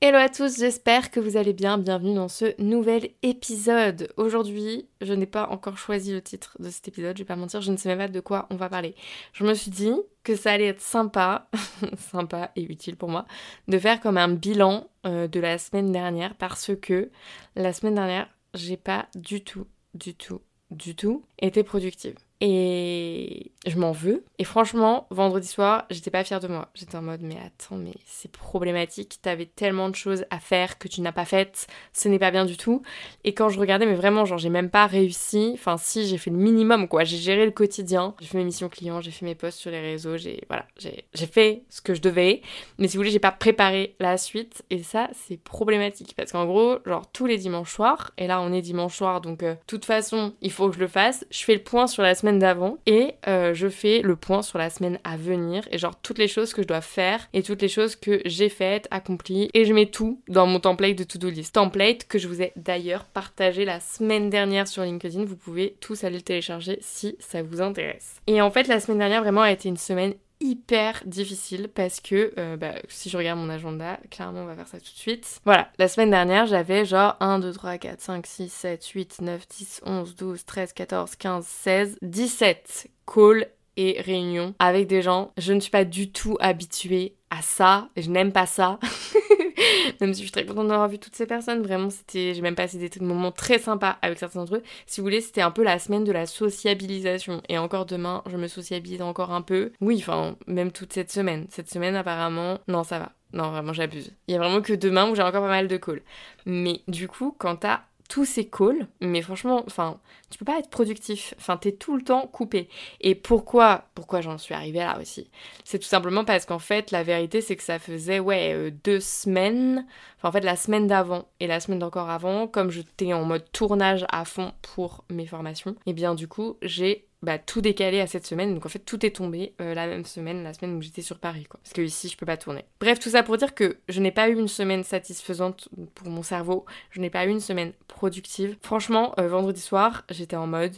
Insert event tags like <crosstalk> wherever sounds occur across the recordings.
Hello à tous, j'espère que vous allez bien. Bienvenue dans ce nouvel épisode. Aujourd'hui, je n'ai pas encore choisi le titre de cet épisode, je vais pas mentir, je ne sais même pas de quoi on va parler. Je me suis dit que ça allait être sympa, <laughs> sympa et utile pour moi, de faire comme un bilan euh, de la semaine dernière parce que la semaine dernière, j'ai pas du tout, du tout, du tout été productive. Et je m'en veux. Et franchement, vendredi soir, j'étais pas fière de moi. J'étais en mode, mais attends, mais c'est problématique. T'avais tellement de choses à faire que tu n'as pas faites. Ce n'est pas bien du tout. Et quand je regardais, mais vraiment, genre, j'ai même pas réussi. Enfin, si, j'ai fait le minimum, quoi. J'ai géré le quotidien. J'ai fait mes missions clients, j'ai fait mes posts sur les réseaux. J'ai, voilà, j'ai fait ce que je devais. Mais si vous voulez, j'ai pas préparé la suite. Et ça, c'est problématique. Parce qu'en gros, genre, tous les dimanches soirs, et là, on est dimanche soir, donc, de euh, toute façon, il faut que je le fasse. Je fais le point sur la semaine d'avant et euh, je fais le point sur la semaine à venir et genre toutes les choses que je dois faire et toutes les choses que j'ai faites, accomplies et je mets tout dans mon template de to-do list. Template que je vous ai d'ailleurs partagé la semaine dernière sur LinkedIn. Vous pouvez tous aller le télécharger si ça vous intéresse. Et en fait, la semaine dernière vraiment a été une semaine hyper difficile parce que euh, bah, si je regarde mon agenda, clairement on va faire ça tout de suite. Voilà, la semaine dernière j'avais genre 1, 2, 3, 4, 5, 6, 7, 8, 9, 10, 11, 12, 13, 14, 15, 16, 17 calls et réunions avec des gens. Je ne suis pas du tout habituée à ça, je n'aime pas ça. <laughs> même si je suis très contente d'avoir vu toutes ces personnes, vraiment c'était, j'ai même passé des moments très sympas avec certains d'entre eux. Si vous voulez, c'était un peu la semaine de la sociabilisation. Et encore demain, je me sociabilise encore un peu. Oui, enfin, même toute cette semaine. Cette semaine, apparemment, non, ça va. Non, vraiment, j'abuse. Il y a vraiment que demain où j'ai encore pas mal de calls. Mais du coup, quand t'as tous ces calls, mais franchement, enfin, tu peux pas être productif. Enfin, t'es tout le temps coupé. Et pourquoi, pourquoi j'en suis arrivée là aussi? C'est tout simplement parce qu'en fait, la vérité, c'est que ça faisait, ouais, euh, deux semaines, enfin, en fait, la semaine d'avant et la semaine d'encore avant, comme j'étais en mode tournage à fond pour mes formations, et eh bien, du coup, j'ai bah, tout décalé à cette semaine. Donc en fait, tout est tombé euh, la même semaine, la semaine où j'étais sur Paris, quoi. Parce que ici, je peux pas tourner. Bref, tout ça pour dire que je n'ai pas eu une semaine satisfaisante pour mon cerveau. Je n'ai pas eu une semaine productive. Franchement, euh, vendredi soir, j'étais en mode.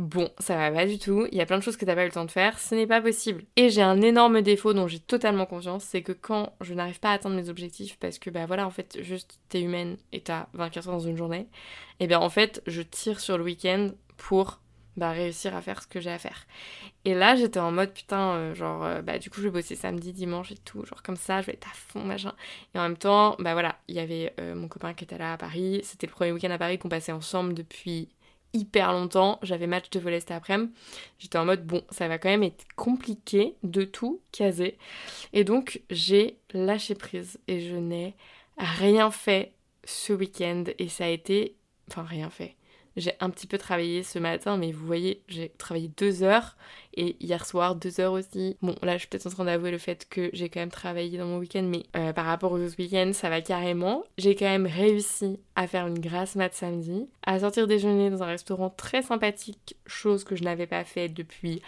Bon, ça va pas du tout, il y a plein de choses que t'as pas eu le temps de faire, ce n'est pas possible. Et j'ai un énorme défaut dont j'ai totalement conscience, c'est que quand je n'arrive pas à atteindre mes objectifs, parce que bah voilà, en fait, juste t'es humaine et t'as 24 heures dans une journée, et eh bien en fait, je tire sur le week-end pour bah, réussir à faire ce que j'ai à faire. Et là, j'étais en mode putain, euh, genre, euh, bah, du coup, je vais bosser samedi, dimanche et tout, genre comme ça, je vais être à fond, machin. Et en même temps, bah voilà, il y avait euh, mon copain qui était là à Paris, c'était le premier week-end à Paris qu'on passait ensemble depuis hyper longtemps, j'avais match de volley cet après-midi, j'étais en mode bon, ça va quand même être compliqué de tout caser. Et donc, j'ai lâché prise et je n'ai rien fait ce week-end et ça a été, enfin, rien fait j'ai un petit peu travaillé ce matin, mais vous voyez, j'ai travaillé deux heures et hier soir deux heures aussi. Bon, là, je suis peut-être en train d'avouer le fait que j'ai quand même travaillé dans mon week-end, mais euh, par rapport aux autres week-ends, ça va carrément. J'ai quand même réussi à faire une grasse mat samedi, à sortir déjeuner dans un restaurant très sympathique, chose que je n'avais pas fait depuis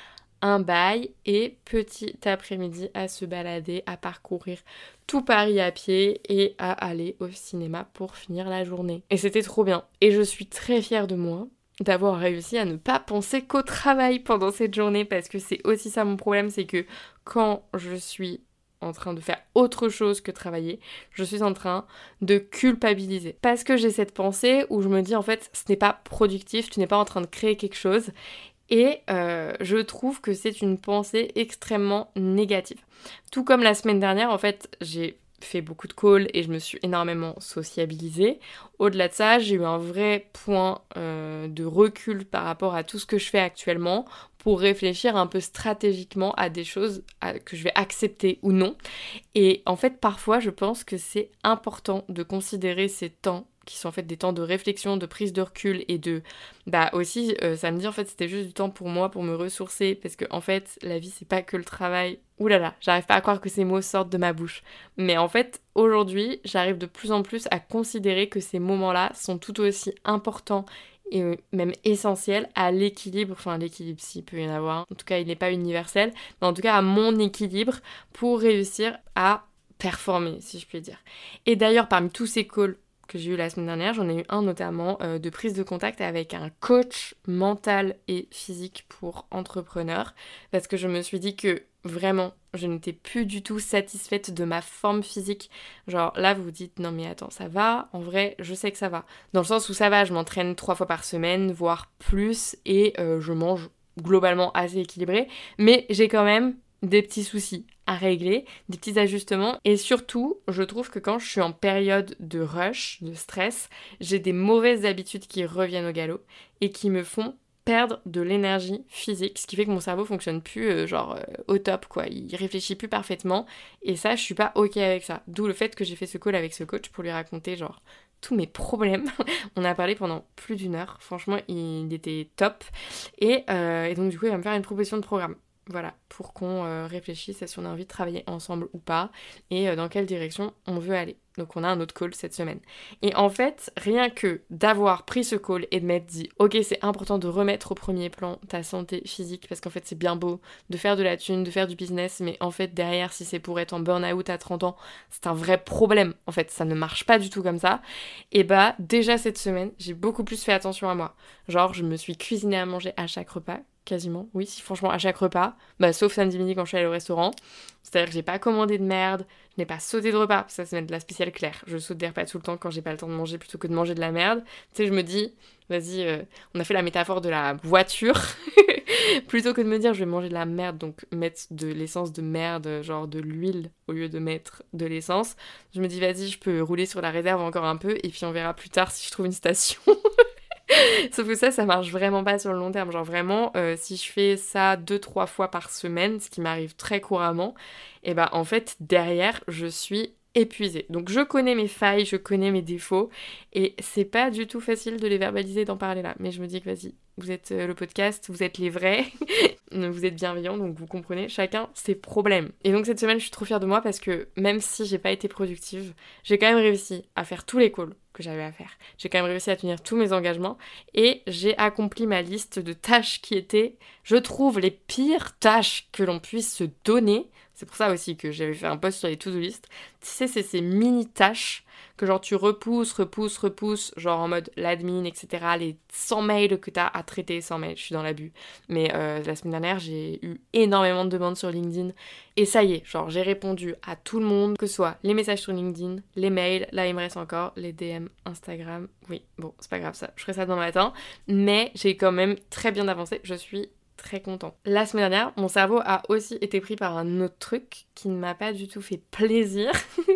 un bail et petit après-midi à se balader, à parcourir tout Paris à pied et à aller au cinéma pour finir la journée. Et c'était trop bien. Et je suis très fière de moi d'avoir réussi à ne pas penser qu'au travail pendant cette journée parce que c'est aussi ça mon problème, c'est que quand je suis en train de faire autre chose que travailler, je suis en train de culpabiliser. Parce que j'ai cette pensée où je me dis en fait ce n'est pas productif, tu n'es pas en train de créer quelque chose et euh, je trouve que c'est une pensée extrêmement négative. Tout comme la semaine dernière, en fait, j'ai fait beaucoup de calls et je me suis énormément sociabilisée. Au-delà de ça, j'ai eu un vrai point euh, de recul par rapport à tout ce que je fais actuellement pour réfléchir un peu stratégiquement à des choses que je vais accepter ou non. Et en fait, parfois, je pense que c'est important de considérer ces temps qui sont en fait des temps de réflexion, de prise de recul et de bah aussi euh, samedi en fait c'était juste du temps pour moi pour me ressourcer parce que en fait la vie c'est pas que le travail. Ouh là là, j'arrive pas à croire que ces mots sortent de ma bouche. Mais en fait, aujourd'hui, j'arrive de plus en plus à considérer que ces moments-là sont tout aussi importants et euh, même essentiel à l'équilibre, enfin l'équilibre s'il peut y en avoir, en tout cas il n'est pas universel, mais en tout cas à mon équilibre pour réussir à performer, si je puis dire. Et d'ailleurs, parmi tous ces calls que j'ai eu la semaine dernière, j'en ai eu un notamment euh, de prise de contact avec un coach mental et physique pour entrepreneurs, parce que je me suis dit que vraiment, je n'étais plus du tout satisfaite de ma forme physique. Genre là, vous vous dites, non mais attends, ça va, en vrai, je sais que ça va. Dans le sens où ça va, je m'entraîne trois fois par semaine, voire plus, et euh, je mange globalement assez équilibré, mais j'ai quand même des petits soucis à régler, des petits ajustements. Et surtout, je trouve que quand je suis en période de rush, de stress, j'ai des mauvaises habitudes qui reviennent au galop et qui me font perdre de l'énergie physique, ce qui fait que mon cerveau fonctionne plus euh, genre euh, au top quoi, il réfléchit plus parfaitement et ça je suis pas ok avec ça. D'où le fait que j'ai fait ce call avec ce coach pour lui raconter genre tous mes problèmes. <laughs> On a parlé pendant plus d'une heure, franchement il était top et, euh, et donc du coup il va me faire une proposition de programme. Voilà, pour qu'on euh, réfléchisse à si on a envie de travailler ensemble ou pas et euh, dans quelle direction on veut aller. Donc on a un autre call cette semaine. Et en fait, rien que d'avoir pris ce call et de m'être dit, ok, c'est important de remettre au premier plan ta santé physique parce qu'en fait c'est bien beau de faire de la thune, de faire du business, mais en fait derrière, si c'est pour être en burn-out à 30 ans, c'est un vrai problème. En fait, ça ne marche pas du tout comme ça. Et bah déjà cette semaine, j'ai beaucoup plus fait attention à moi. Genre, je me suis cuisinée à manger à chaque repas quasiment. Oui, si franchement à chaque repas, bah, sauf samedi midi quand je suis allée au restaurant. C'est-à-dire que j'ai pas commandé de merde, je n'ai pas sauté de repas, ça c'est de la spéciale claire. Je saute des repas tout le temps quand j'ai pas le temps de manger plutôt que de manger de la merde. Tu sais, je me dis, vas-y, euh, on a fait la métaphore de la voiture. <laughs> plutôt que de me dire je vais manger de la merde, donc mettre de l'essence de merde, genre de l'huile au lieu de mettre de l'essence, je me dis vas-y, je peux rouler sur la réserve encore un peu et puis on verra plus tard si je trouve une station. <laughs> <laughs> Sauf que ça, ça marche vraiment pas sur le long terme. Genre vraiment, euh, si je fais ça deux, trois fois par semaine, ce qui m'arrive très couramment, et bah en fait, derrière, je suis épuisée. Donc je connais mes failles, je connais mes défauts, et c'est pas du tout facile de les verbaliser, d'en parler là. Mais je me dis que vas-y, vous êtes euh, le podcast, vous êtes les vrais, <laughs> vous êtes bienveillants, donc vous comprenez chacun ses problèmes. Et donc cette semaine, je suis trop fière de moi parce que même si j'ai pas été productive, j'ai quand même réussi à faire tous les calls que j'avais à faire. J'ai quand même réussi à tenir tous mes engagements et j'ai accompli ma liste de tâches qui étaient, je trouve, les pires tâches que l'on puisse se donner. C'est pour ça aussi que j'avais fait un post sur les to-do list. Tu sais, c'est ces mini tâches que genre tu repousses, repousses, repousses, genre en mode l'admin, etc. Les 100 mails que tu as à traiter, 100 mails, je suis dans l'abus. Mais euh, la semaine dernière, j'ai eu énormément de demandes sur LinkedIn. Et ça y est, genre j'ai répondu à tout le monde, que ce soit les messages sur LinkedIn, les mails, là il me reste encore les DM Instagram. Oui, bon, c'est pas grave ça, je ferai ça demain matin. Mais j'ai quand même très bien avancé, je suis content. La semaine dernière, mon cerveau a aussi été pris par un autre truc qui ne m'a pas du tout fait plaisir. <laughs>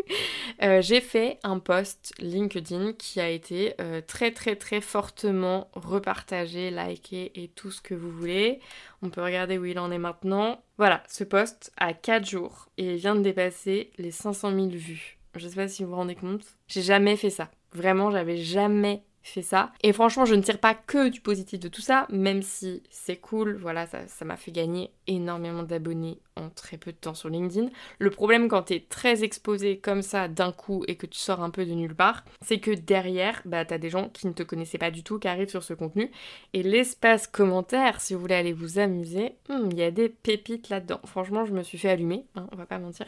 Euh, j'ai fait un post LinkedIn qui a été euh, très très très fortement repartagé, liké et tout ce que vous voulez. On peut regarder où il en est maintenant. Voilà, ce post a 4 jours et il vient de dépasser les 500 000 vues. Je sais pas si vous vous rendez compte. J'ai jamais fait ça. Vraiment, j'avais jamais fait ça. Et franchement, je ne tire pas que du positif de tout ça, même si c'est cool, voilà, ça m'a fait gagner énormément d'abonnés en très peu de temps sur LinkedIn. Le problème quand tu es très exposé comme ça d'un coup et que tu sors un peu de nulle part, c'est que derrière, bah, tu as des gens qui ne te connaissaient pas du tout qui arrivent sur ce contenu. Et l'espace commentaire, si vous voulez aller vous amuser, hmm, il y a des pépites là-dedans. Franchement, je me suis fait allumer, hein, on va pas mentir,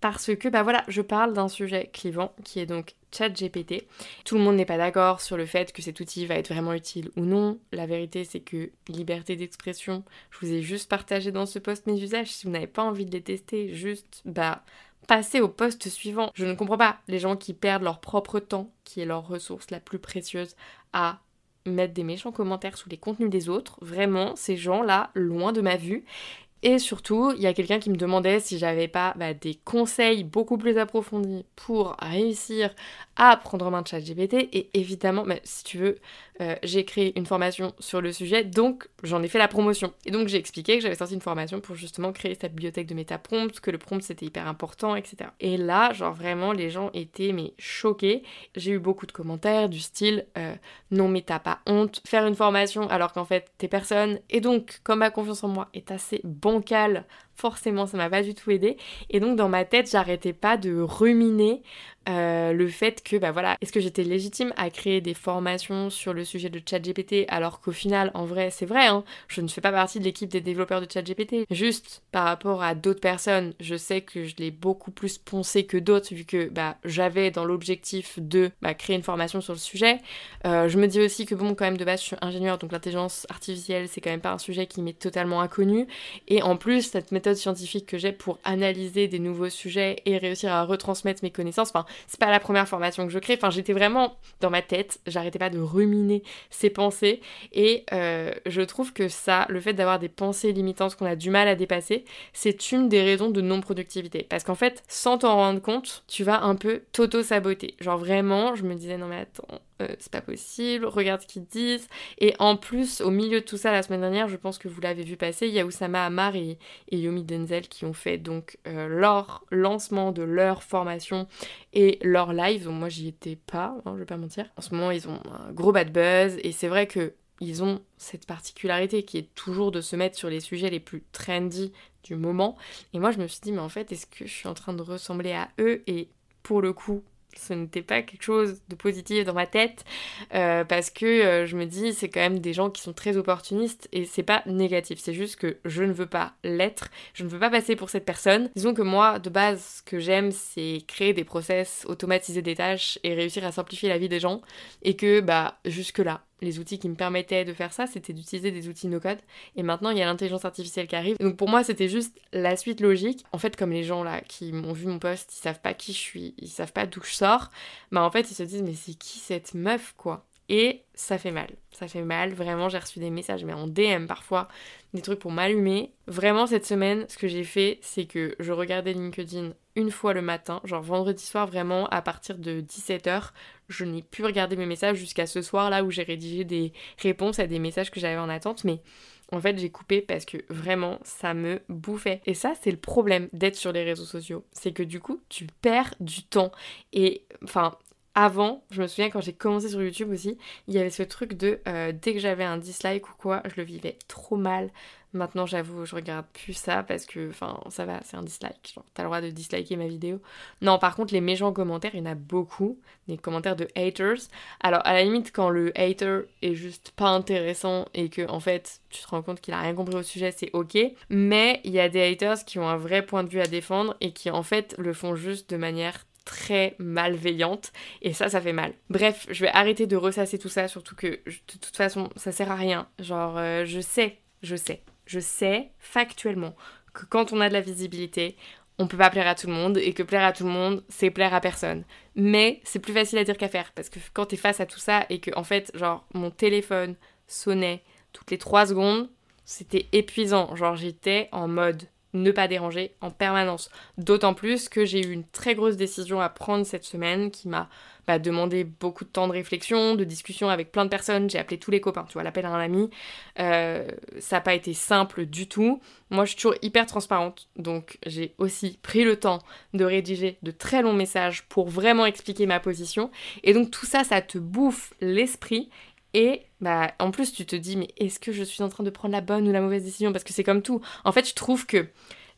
parce que bah voilà, je parle d'un sujet clivant qui est donc ChatGPT. Tout le monde n'est pas d'accord sur le fait que cet outil va être vraiment utile ou non. La vérité, c'est que liberté d'expression, je vous ai juste partagé dans ce post mes usages. Si vous n'avez pas envie de les tester, juste, bah, passez au poste suivant. Je ne comprends pas les gens qui perdent leur propre temps, qui est leur ressource la plus précieuse, à mettre des méchants commentaires sous les contenus des autres. Vraiment, ces gens-là, loin de ma vue. Et surtout, il y a quelqu'un qui me demandait si j'avais pas bah, des conseils beaucoup plus approfondis pour réussir à prendre en main ChatGPT. Et évidemment, si tu veux, euh, j'ai créé une formation sur le sujet, donc j'en ai fait la promotion. Et donc j'ai expliqué que j'avais sorti une formation pour justement créer cette bibliothèque de métaprompts, que le prompt c'était hyper important, etc. Et là, genre vraiment, les gens étaient mais choqués. J'ai eu beaucoup de commentaires du style euh, non mais t'as pas honte, faire une formation alors qu'en fait t'es personne. Et donc, comme ma confiance en moi est assez bancale, forcément, ça m'a pas du tout aidé. Et donc dans ma tête, j'arrêtais pas de ruminer euh, le fait que, bah voilà, est-ce que j'étais légitime à créer des formations sur le sujet de ChatGPT alors qu'au final, en vrai, c'est vrai, hein, je ne fais pas partie de l'équipe des développeurs de ChatGPT. Juste par rapport à d'autres personnes, je sais que je l'ai beaucoup plus poncé que d'autres vu que bah, j'avais dans l'objectif de bah, créer une formation sur le sujet. Euh, je me dis aussi que bon, quand même de base, je suis ingénieur, donc l'intelligence artificielle, c'est quand même pas un sujet qui m'est totalement inconnu. Et en plus, cette méthode scientifique que j'ai pour analyser des nouveaux sujets et réussir à retransmettre mes connaissances, enfin, c'est pas la première formation que je crée. Enfin, j'étais vraiment dans ma tête, j'arrêtais pas de ruminer ces pensées. Et euh, je trouve que ça, le fait d'avoir des pensées limitantes qu'on a du mal à dépasser, c'est une des raisons de non-productivité. Parce qu'en fait, sans t'en rendre compte, tu vas un peu t'auto-saboter. Genre vraiment, je me disais, non mais attends, euh, c'est pas possible, regarde ce qu'ils disent. Et en plus, au milieu de tout ça, la semaine dernière, je pense que vous l'avez vu passer, il y a et, Yomi Denzel qui ont fait donc euh, leur lancement de leur formation et leur live. Donc moi, j'y étais pas, hein, je vais pas mentir. En ce moment, ils ont un gros bad buzz et c'est vrai que ils ont cette particularité qui est toujours de se mettre sur les sujets les plus trendy du moment. Et moi, je me suis dit, mais en fait, est-ce que je suis en train de ressembler à eux? Et pour le coup, ce n'était pas quelque chose de positif dans ma tête euh, parce que euh, je me dis c'est quand même des gens qui sont très opportunistes et c'est pas négatif. C'est juste que je ne veux pas l'être. Je ne veux pas passer pour cette personne. Disons que moi de base ce que j'aime c'est créer des process automatiser des tâches et réussir à simplifier la vie des gens et que bah jusque là les outils qui me permettaient de faire ça, c'était d'utiliser des outils no-code. Et maintenant, il y a l'intelligence artificielle qui arrive. Donc pour moi, c'était juste la suite logique. En fait, comme les gens là qui m'ont vu mon poste, ils savent pas qui je suis, ils savent pas d'où je sors, bah en fait, ils se disent mais c'est qui cette meuf quoi? Et ça fait mal. Ça fait mal. Vraiment, j'ai reçu des messages, mais en DM parfois, des trucs pour m'allumer. Vraiment, cette semaine, ce que j'ai fait, c'est que je regardais LinkedIn une fois le matin, genre vendredi soir, vraiment, à partir de 17h, je n'ai pu regarder mes messages jusqu'à ce soir là où j'ai rédigé des réponses à des messages que j'avais en attente, mais en fait j'ai coupé parce que vraiment ça me bouffait. Et ça c'est le problème d'être sur les réseaux sociaux, c'est que du coup tu perds du temps. Et enfin avant, je me souviens quand j'ai commencé sur YouTube aussi, il y avait ce truc de euh, dès que j'avais un dislike ou quoi, je le vivais trop mal. Maintenant, j'avoue, je regarde plus ça parce que, enfin, ça va, c'est un dislike. Genre, t'as le droit de disliker ma vidéo. Non, par contre, les méchants commentaires, il y en a beaucoup. Des commentaires de haters. Alors, à la limite, quand le hater est juste pas intéressant et que, en fait, tu te rends compte qu'il a rien compris au sujet, c'est ok. Mais il y a des haters qui ont un vrai point de vue à défendre et qui, en fait, le font juste de manière très malveillante et ça ça fait mal. Bref, je vais arrêter de ressasser tout ça surtout que de toute façon ça sert à rien. Genre euh, je sais, je sais, je sais factuellement que quand on a de la visibilité, on peut pas plaire à tout le monde et que plaire à tout le monde, c'est plaire à personne. Mais c'est plus facile à dire qu'à faire parce que quand t'es face à tout ça et que en fait, genre mon téléphone sonnait toutes les 3 secondes, c'était épuisant. Genre j'étais en mode ne pas déranger en permanence. D'autant plus que j'ai eu une très grosse décision à prendre cette semaine qui m'a bah, demandé beaucoup de temps de réflexion, de discussion avec plein de personnes. J'ai appelé tous les copains, tu vois, l'appel à un ami. Euh, ça n'a pas été simple du tout. Moi, je suis toujours hyper transparente, donc j'ai aussi pris le temps de rédiger de très longs messages pour vraiment expliquer ma position. Et donc tout ça, ça te bouffe l'esprit et bah en plus tu te dis mais est-ce que je suis en train de prendre la bonne ou la mauvaise décision? Parce que c'est comme tout. En fait, je trouve que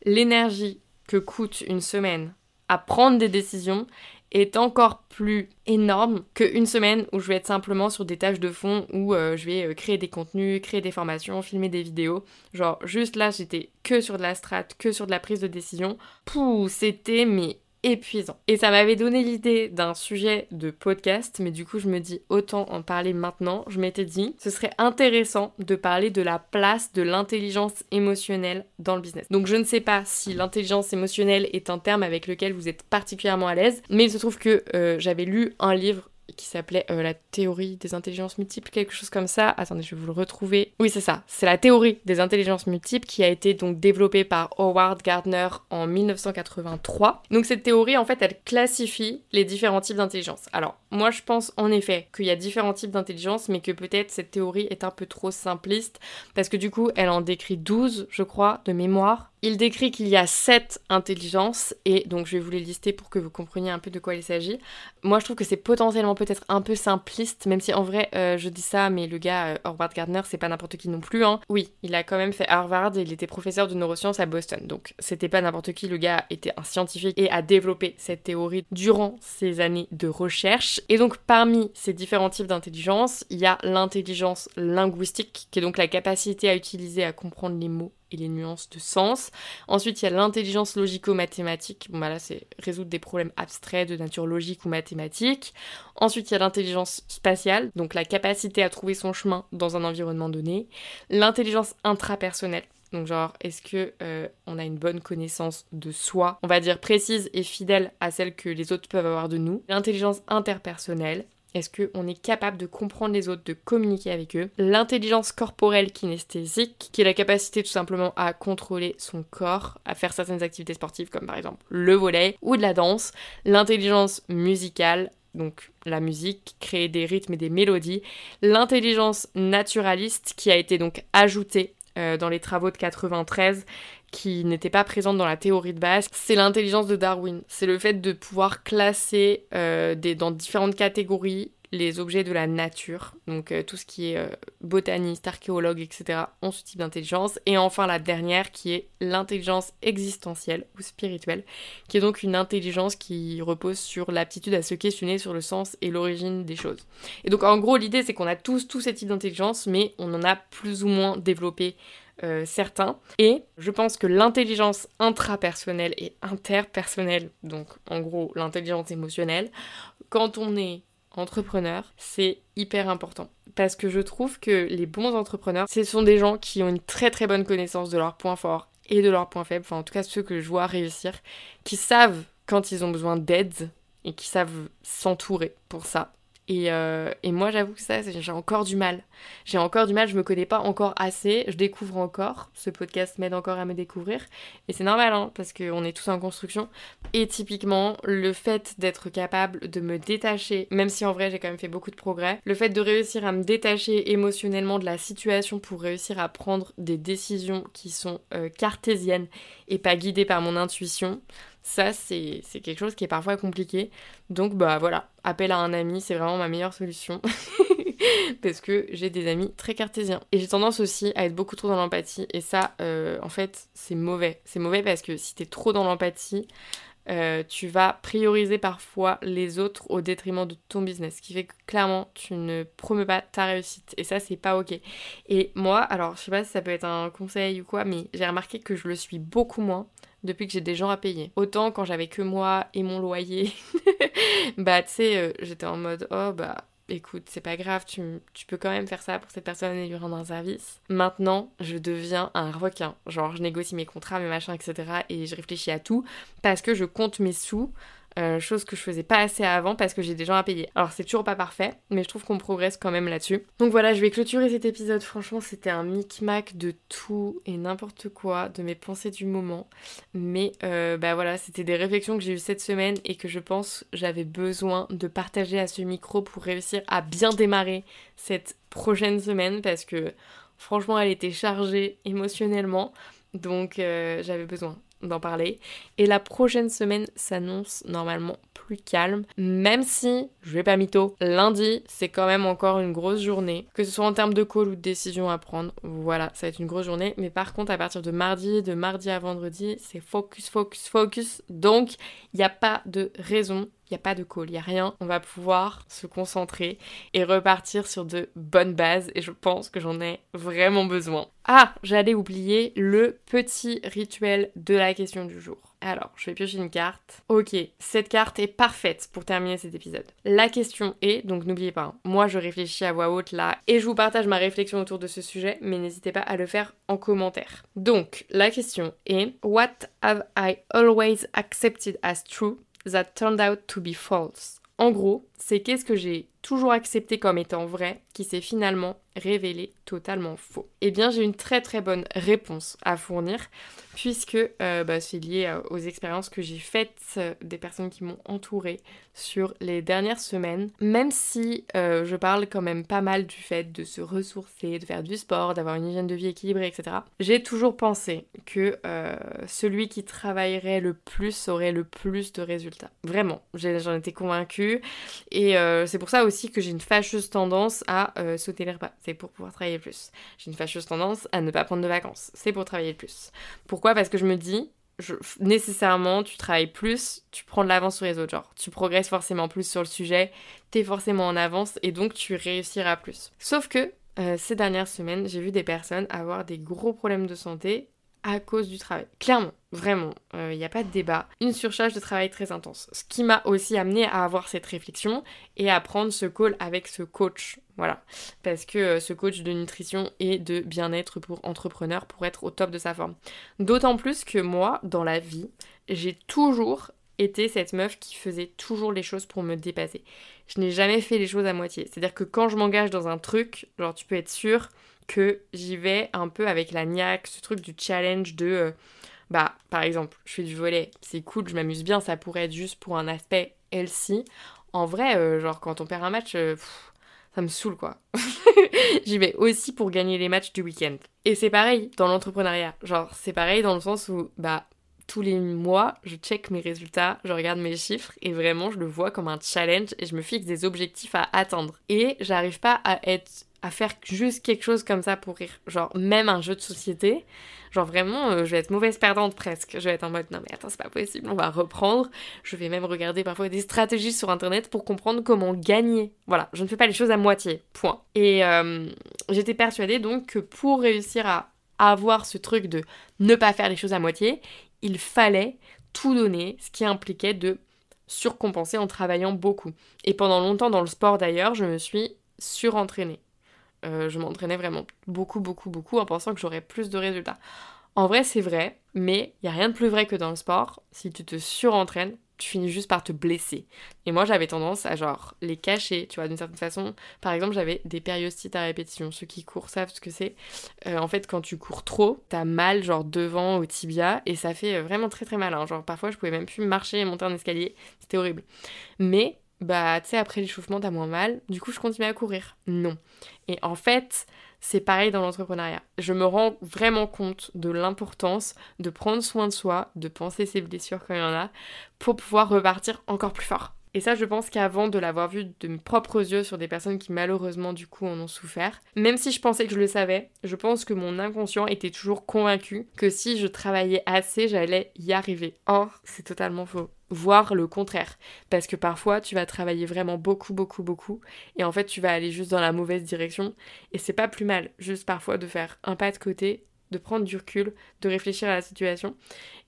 l'énergie que coûte une semaine à prendre des décisions est encore plus énorme qu'une semaine où je vais être simplement sur des tâches de fond où euh, je vais euh, créer des contenus, créer des formations, filmer des vidéos. Genre juste là j'étais que sur de la strat, que sur de la prise de décision. Pouh, c'était mais épuisant. Et ça m'avait donné l'idée d'un sujet de podcast, mais du coup je me dis autant en parler maintenant. Je m'étais dit, ce serait intéressant de parler de la place de l'intelligence émotionnelle dans le business. Donc je ne sais pas si l'intelligence émotionnelle est un terme avec lequel vous êtes particulièrement à l'aise, mais il se trouve que euh, j'avais lu un livre qui s'appelait euh, la théorie des intelligences multiples, quelque chose comme ça. Attendez, je vais vous le retrouver. Oui, c'est ça. C'est la théorie des intelligences multiples qui a été donc développée par Howard Gardner en 1983. Donc cette théorie, en fait, elle classifie les différents types d'intelligence. Alors, moi, je pense en effet qu'il y a différents types d'intelligence, mais que peut-être cette théorie est un peu trop simpliste, parce que du coup, elle en décrit 12, je crois, de mémoire Il décrit qu'il y a sept intelligences et donc je vais vous les lister pour que vous compreniez un peu de quoi il s'agit. Moi je trouve que c'est potentiellement peut-être un peu simpliste, même si en vrai euh, je dis ça, mais le gars euh, Gardner c'est pas n'importe qui non plus. Hein. Oui, il a quand même fait Harvard et il était professeur de neurosciences à Boston, donc c'était pas n'importe qui. Le gars était un scientifique et a développé cette théorie durant ses années de recherche. Et donc parmi ces différents types d'intelligence, il y a l'intelligence linguistique qui est donc la capacité à utiliser à comprendre les mots et les nuances de sens. Ensuite, il y a l'intelligence logico-mathématique. Bon, bah là, c'est résoudre des problèmes abstraits de nature logique ou mathématique. Ensuite, il y a l'intelligence spatiale, donc la capacité à trouver son chemin dans un environnement donné. L'intelligence intrapersonnelle. Donc genre, est-ce que euh, on a une bonne connaissance de soi, on va dire précise et fidèle à celle que les autres peuvent avoir de nous. L'intelligence interpersonnelle, est-ce qu'on est capable de comprendre les autres, de communiquer avec eux? L'intelligence corporelle kinesthésique, qui est la capacité tout simplement à contrôler son corps, à faire certaines activités sportives comme par exemple le volet ou de la danse. L'intelligence musicale, donc la musique, créer des rythmes et des mélodies. L'intelligence naturaliste, qui a été donc ajoutée euh, dans les travaux de 93 qui n'était pas présente dans la théorie de base, c'est l'intelligence de Darwin. C'est le fait de pouvoir classer euh, des, dans différentes catégories les objets de la nature, donc euh, tout ce qui est euh, botaniste, archéologue, etc., ont ce type d'intelligence. Et enfin la dernière qui est l'intelligence existentielle ou spirituelle, qui est donc une intelligence qui repose sur l'aptitude à se questionner sur le sens et l'origine des choses. Et donc en gros l'idée c'est qu'on a tous tous ces types d'intelligence, mais on en a plus ou moins développé euh, certains. Et je pense que l'intelligence intrapersonnelle et interpersonnelle, donc en gros l'intelligence émotionnelle, quand on est entrepreneur, c'est hyper important. Parce que je trouve que les bons entrepreneurs, ce sont des gens qui ont une très très bonne connaissance de leurs points forts et de leurs points faibles, enfin en tout cas ceux que je vois réussir, qui savent quand ils ont besoin d'aide et qui savent s'entourer pour ça. Euh, et, moi, j'avoue que ça, j'ai encore du mal. J'ai encore du mal, je me connais pas encore assez, je découvre encore. Ce podcast m'aide encore à me découvrir. Et c'est normal, hein, parce qu'on est tous en construction. Et typiquement, le fait d'être capable de me détacher, même si en vrai j'ai quand même fait beaucoup de progrès, le fait de réussir à me détacher émotionnellement de la situation pour réussir à prendre des décisions qui sont euh, cartésiennes et pas guidées par mon intuition, ça, c'est quelque chose qui est parfois compliqué. Donc, bah voilà, appel à un ami, c'est vraiment ma meilleure solution. <laughs> parce que j'ai des amis très cartésiens. Et j'ai tendance aussi à être beaucoup trop dans l'empathie. Et ça, euh, en fait, c'est mauvais. C'est mauvais parce que si t'es trop dans l'empathie, euh, tu vas prioriser parfois les autres au détriment de ton business, ce qui fait que clairement tu ne promeux pas ta réussite et ça c'est pas ok. Et moi, alors je sais pas si ça peut être un conseil ou quoi, mais j'ai remarqué que je le suis beaucoup moins depuis que j'ai des gens à payer. Autant quand j'avais que moi et mon loyer, <laughs> bah tu sais, euh, j'étais en mode oh bah écoute, c'est pas grave, tu, peux quand même faire ça pour cette personne et lui rendre un service. Maintenant, je deviens un requin. Genre, je négocie mes contrats, mes machins, etc. Et je réfléchis à tout parce que je compte mes sous euh, chose que je faisais pas assez avant parce que j'ai des gens à payer. Alors c'est toujours pas parfait, mais je trouve qu'on progresse quand même là-dessus. Donc voilà, je vais clôturer cet épisode. Franchement, c'était un micmac de tout et n'importe quoi, de mes pensées du moment. Mais euh, bah voilà, c'était des réflexions que j'ai eues cette semaine et que je pense j'avais besoin de partager à ce micro pour réussir à bien démarrer cette prochaine semaine parce que franchement, elle était chargée émotionnellement. Donc euh, j'avais besoin d'en parler. Et la prochaine semaine s'annonce normalement plus calme, même si, je vais pas mytho, lundi, c'est quand même encore une grosse journée, que ce soit en termes de call ou de décision à prendre. Voilà, ça va être une grosse journée. Mais par contre, à partir de mardi, de mardi à vendredi, c'est focus, focus, focus. Donc, il n'y a pas de raison il n'y a pas de call, il n'y a rien. On va pouvoir se concentrer et repartir sur de bonnes bases et je pense que j'en ai vraiment besoin. Ah, j'allais oublier le petit rituel de la question du jour. Alors, je vais piocher une carte. Ok, cette carte est parfaite pour terminer cet épisode. La question est, donc n'oubliez pas, hein, moi je réfléchis à voix haute là et je vous partage ma réflexion autour de ce sujet, mais n'hésitez pas à le faire en commentaire. Donc, la question est, What have I always accepted as true? That turned out to be false. En gros, c'est qu'est-ce que j'ai toujours accepté comme étant vrai, qui s'est finalement révélé totalement faux Eh bien, j'ai une très très bonne réponse à fournir, puisque euh, bah, c'est lié euh, aux expériences que j'ai faites euh, des personnes qui m'ont entourée sur les dernières semaines. Même si je parle quand même pas mal du fait de se ressourcer, de faire du sport, d'avoir une hygiène de vie équilibrée, etc., j'ai toujours pensé que celui qui travaillerait le plus aurait le plus de résultats. Vraiment, j'en étais convaincue. Et c'est pour ça aussi que j'ai une fâcheuse tendance à sauter les repas c'est pour pouvoir travailler plus. J'ai une fâcheuse tendance à ne pas prendre de vacances, c'est pour travailler plus. Pourquoi? Parce que je me dis, nécessairement, tu travailles plus, tu prends de l'avance sur les autres. Genre, tu progresses forcément plus sur le sujet, t'es forcément en avance et donc tu réussiras plus. Sauf que euh, ces dernières semaines, j'ai vu des personnes avoir des gros problèmes de santé à cause du travail. Clairement, vraiment, il euh, n'y a pas de débat. Une surcharge de travail très intense. Ce qui m'a aussi amené à avoir cette réflexion et à prendre ce call avec ce coach. Voilà. Parce que euh, ce coach de nutrition et de bien-être pour entrepreneurs pour être au top de sa forme. D'autant plus que moi, dans la vie, j'ai toujours été cette meuf qui faisait toujours les choses pour me dépasser. Je n'ai jamais fait les choses à moitié. C'est-à-dire que quand je m'engage dans un truc, genre tu peux être sûr que j'y vais un peu avec la niaque, ce truc du challenge de... Euh, bah, par exemple, je fais du volet, c'est cool, je m'amuse bien, ça pourrait être juste pour un aspect healthy. En vrai, euh, genre, quand on perd un match, euh, ça me saoule, quoi. <laughs> J'y vais aussi pour gagner les matchs du week-end. Et c'est pareil dans l'entrepreneuriat. Genre, c'est pareil dans le sens où, bah, tous les mois, je check mes résultats, je regarde mes chiffres et vraiment, je le vois comme un challenge et je me fixe des objectifs à atteindre. Et j'arrive pas à être à faire juste quelque chose comme ça pour rire. Genre, même un jeu de société. Genre, vraiment, euh, je vais être mauvaise perdante presque. Je vais être en mode, non mais attends, c'est pas possible, on va reprendre. Je vais même regarder parfois des stratégies sur Internet pour comprendre comment gagner. Voilà, je ne fais pas les choses à moitié. Point. Et euh, j'étais persuadée donc que pour réussir à avoir ce truc de ne pas faire les choses à moitié, il fallait tout donner, ce qui impliquait de surcompenser en travaillant beaucoup. Et pendant longtemps dans le sport d'ailleurs, je me suis surentraînée. Euh, je m'entraînais vraiment beaucoup, beaucoup, beaucoup en pensant que j'aurais plus de résultats. En vrai, c'est vrai, mais il n'y a rien de plus vrai que dans le sport. Si tu te surentraînes, tu finis juste par te blesser. Et moi, j'avais tendance à genre les cacher, tu vois, d'une certaine façon. Par exemple, j'avais des périostites à répétition. Ceux qui courent savent ce que c'est. Euh, en fait, quand tu cours trop, t'as mal genre devant au tibia et ça fait vraiment très très mal. Hein. Genre parfois, je pouvais même plus marcher et monter un escalier. C'était horrible. Mais bah, tu sais, après l'échauffement, t'as moins mal. Du coup, je continue à courir. Non. Et en fait, c'est pareil dans l'entrepreneuriat. Je me rends vraiment compte de l'importance de prendre soin de soi, de penser ses blessures quand il y en a, pour pouvoir repartir encore plus fort. Et ça, je pense qu'avant de l'avoir vu de mes propres yeux sur des personnes qui malheureusement du coup en ont souffert, même si je pensais que je le savais, je pense que mon inconscient était toujours convaincu que si je travaillais assez, j'allais y arriver. Or, c'est totalement faux voire le contraire. Parce que parfois, tu vas travailler vraiment beaucoup, beaucoup, beaucoup, et en fait, tu vas aller juste dans la mauvaise direction, et c'est pas plus mal, juste parfois de faire un pas de côté, de prendre du recul, de réfléchir à la situation.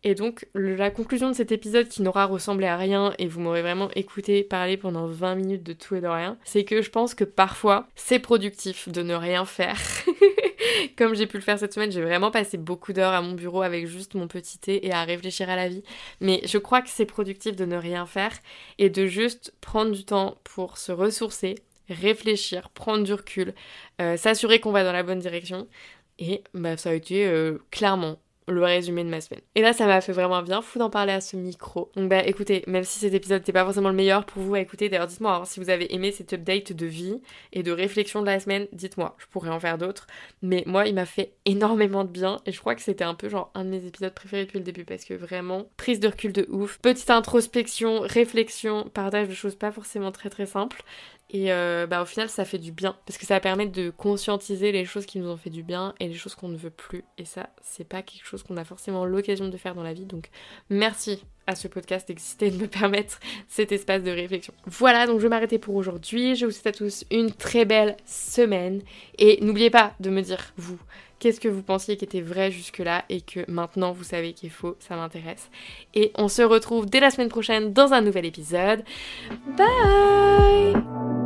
Et donc, la conclusion de cet épisode qui n'aura ressemblé à rien, et vous m'aurez vraiment écouté parler pendant 20 minutes de tout et de rien, c'est que je pense que parfois, c'est productif de ne rien faire. <laughs> Comme j'ai pu le faire cette semaine, j'ai vraiment passé beaucoup d'heures à mon bureau avec juste mon petit thé et à réfléchir à la vie. Mais je crois que c'est productif de ne rien faire et de juste prendre du temps pour se ressourcer, réfléchir, prendre du recul, euh, s'assurer qu'on va dans la bonne direction. Et bah, ça a été euh, clairement le résumé de ma semaine. Et là, ça m'a fait vraiment bien fou d'en parler à ce micro. Donc bah écoutez, même si cet épisode n'était pas forcément le meilleur pour vous à écouter, d'ailleurs dites-moi hein, si vous avez aimé cet update de vie et de réflexion de la semaine, dites-moi, je pourrais en faire d'autres. Mais moi, il m'a fait énormément de bien et je crois que c'était un peu genre un de mes épisodes préférés depuis le début parce que vraiment, prise de recul de ouf, petite introspection, réflexion, partage de choses pas forcément très très simples. Et euh, bah, au final, ça fait du bien. Parce que ça permet de conscientiser les choses qui nous ont fait du bien et les choses qu'on ne veut plus. Et ça, c'est pas quelque chose qu'on a forcément l'occasion de faire dans la vie. Donc, merci à ce podcast d'exister et de me <laughs> permettre cet espace de réflexion. Voilà, donc je vais m'arrêter pour aujourd'hui. Je vous souhaite à tous une très belle semaine. Et n'oubliez pas de me dire, vous, qu'est-ce que vous pensiez qui était vrai jusque-là et que maintenant vous savez qu'il est faux, ça m'intéresse. Et on se retrouve dès la semaine prochaine dans un nouvel épisode. Bye